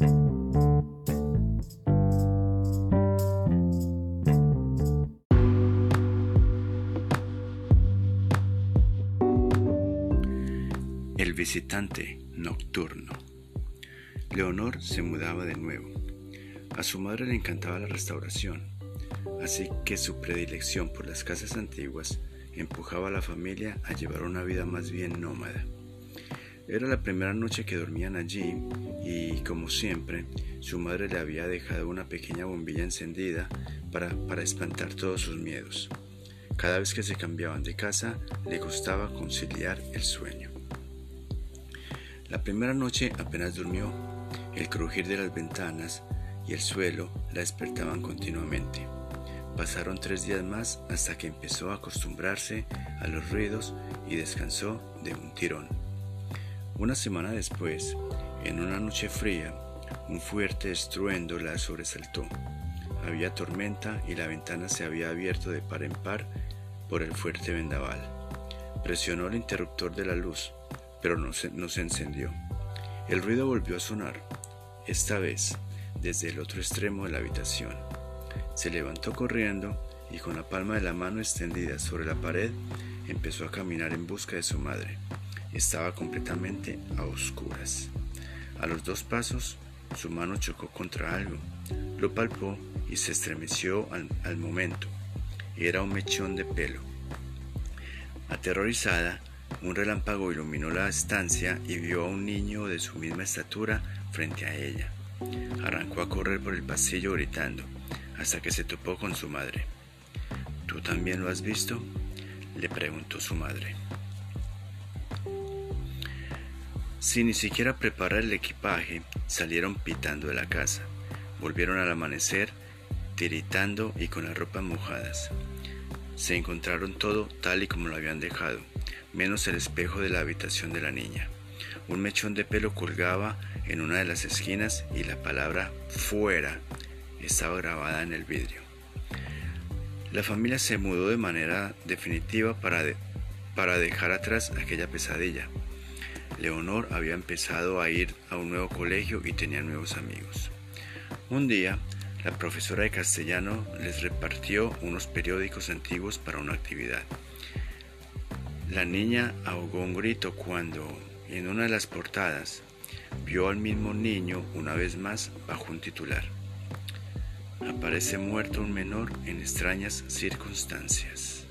El visitante nocturno. Leonor se mudaba de nuevo. A su madre le encantaba la restauración, así que su predilección por las casas antiguas empujaba a la familia a llevar una vida más bien nómada. Era la primera noche que dormían allí y, como siempre, su madre le había dejado una pequeña bombilla encendida para, para espantar todos sus miedos. Cada vez que se cambiaban de casa, le gustaba conciliar el sueño. La primera noche apenas durmió. El crujir de las ventanas y el suelo la despertaban continuamente. Pasaron tres días más hasta que empezó a acostumbrarse a los ruidos y descansó de un tirón. Una semana después, en una noche fría, un fuerte estruendo la sobresaltó. Había tormenta y la ventana se había abierto de par en par por el fuerte vendaval. Presionó el interruptor de la luz pero no se, no se encendió. El ruido volvió a sonar, esta vez desde el otro extremo de la habitación. Se levantó corriendo y con la palma de la mano extendida sobre la pared empezó a caminar en busca de su madre. Estaba completamente a oscuras. A los dos pasos, su mano chocó contra algo. Lo palpó y se estremeció al, momento. Era un mechón de pelo. Aterrorizada, un relámpago iluminó la estancia y vio a un niño de su misma estatura frente a ella. Arrancó a correr por el pasillo gritando, hasta que se topó con su madre. ¿Tú también lo has visto? le preguntó su madre. Sin ni siquiera preparar el equipaje, salieron pitando de la casa. Volvieron al amanecer, tiritando y con las ropas mojadas. Se encontraron todo tal y como lo habían dejado menos el espejo de la habitación de la niña. Un mechón de pelo colgaba en una de las esquinas y la palabra fuera estaba grabada en el vidrio. La familia se mudó de manera definitiva para, para dejar atrás aquella pesadilla. Leonor había empezado a ir a un nuevo colegio y tenía nuevos amigos. Un día, la profesora de castellano les repartió unos periódicos antiguos para una actividad. La niña ahogó un grito cuando, en una de las portadas, vio al mismo niño una vez más bajo un titular. Aparece muerto un menor en extrañas circunstancias.